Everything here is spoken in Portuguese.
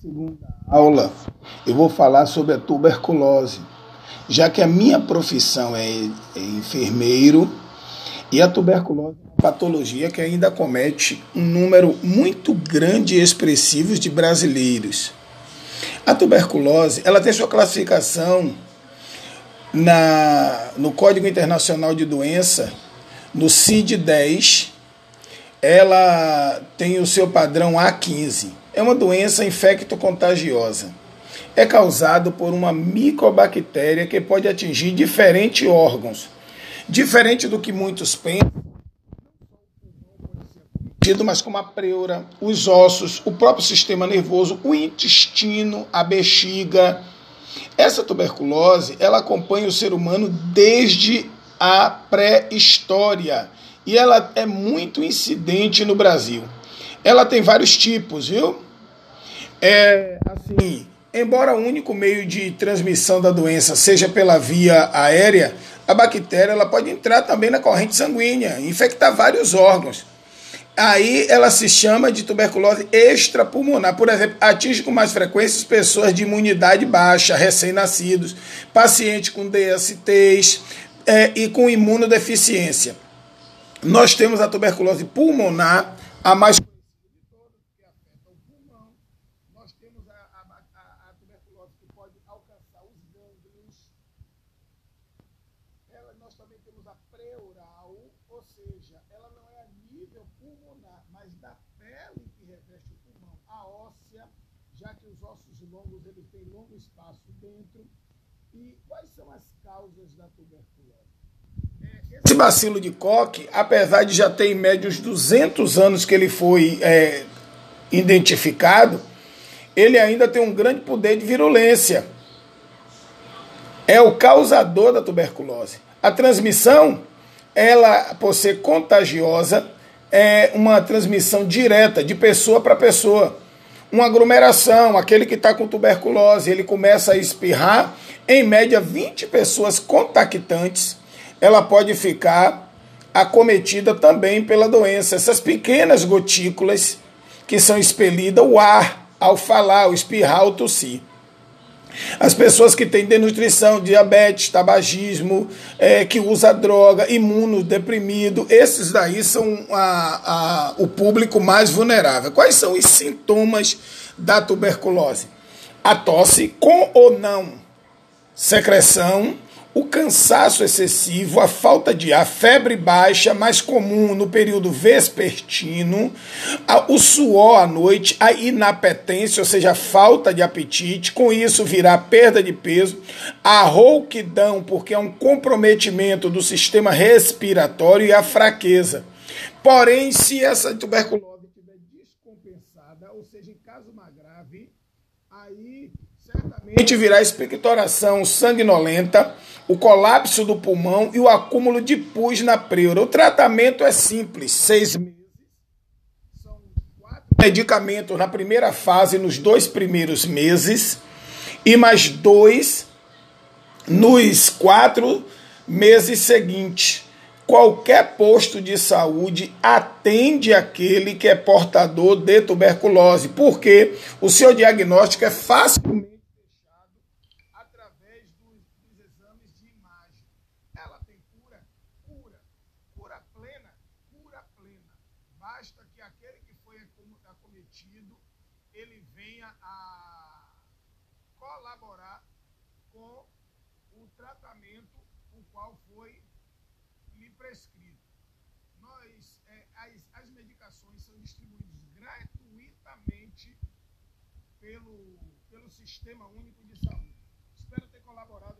segunda aula eu vou falar sobre a tuberculose, já que a minha profissão é, é enfermeiro e a tuberculose é uma patologia que ainda comete um número muito grande e expressivo de brasileiros. A tuberculose ela tem sua classificação na, no Código Internacional de Doença, no CID-10, ela tem o seu padrão A15 é uma doença infecto-contagiosa. É causado por uma micobactéria que pode atingir diferentes órgãos. Diferente do que muitos pensam, mas como a pleura, os ossos, o próprio sistema nervoso, o intestino, a bexiga. Essa tuberculose, ela acompanha o ser humano desde a pré-história e ela é muito incidente no Brasil. Ela tem vários tipos, viu? É assim, embora o único meio de transmissão da doença seja pela via aérea, a bactéria ela pode entrar também na corrente sanguínea, infectar vários órgãos. Aí ela se chama de tuberculose extrapulmonar. Por exemplo, atinge com mais frequência as pessoas de imunidade baixa, recém-nascidos, pacientes com DSTs é, e com imunodeficiência. Nós temos a tuberculose pulmonar, a mais Ela, nós também temos a pré-oral, ou seja, ela não é a nível pulmonar, mas da pele que reveste o pulmão, a óssea, já que os ossos longos eles têm longo espaço dentro. E quais são as causas da tuberculose? É, esse bacilo de Koch, apesar de já ter em média uns 200 anos que ele foi é, identificado, ele ainda tem um grande poder de virulência é o causador da tuberculose. A transmissão, ela, por ser contagiosa, é uma transmissão direta de pessoa para pessoa. Uma aglomeração, aquele que está com tuberculose, ele começa a espirrar, em média 20 pessoas contactantes, ela pode ficar acometida também pela doença. Essas pequenas gotículas que são expelidas, o ar, ao falar, ao espirrar, ao tossir. As pessoas que têm desnutrição, diabetes, tabagismo, é, que usa droga, imunodeprimido, esses daí são a, a, o público mais vulnerável. Quais são os sintomas da tuberculose? A tosse com ou não secreção, o cansaço excessivo, a falta de ar, febre baixa, mais comum no período vespertino, o suor à noite, a inapetência, ou seja, a falta de apetite, com isso virá perda de peso, a rouquidão, porque é um comprometimento do sistema respiratório e a fraqueza. Porém, se essa tuberculose estiver descompensada, ou seja, em caso mais grave, aí certamente virá expectoração sanguinolenta, o colapso do pulmão e o acúmulo de pus na pleura. O tratamento é simples, seis meses. São quatro medicamentos na primeira fase, nos dois primeiros meses, e mais dois nos quatro meses seguintes. Qualquer posto de saúde atende aquele que é portador de tuberculose, porque o seu diagnóstico é facilmente basta que aquele que foi acometido ele venha a colaborar com o tratamento o qual foi lhe prescrito. Nós, é, as, as medicações são distribuídas gratuitamente pelo, pelo Sistema Único de Saúde. Espero ter colaborado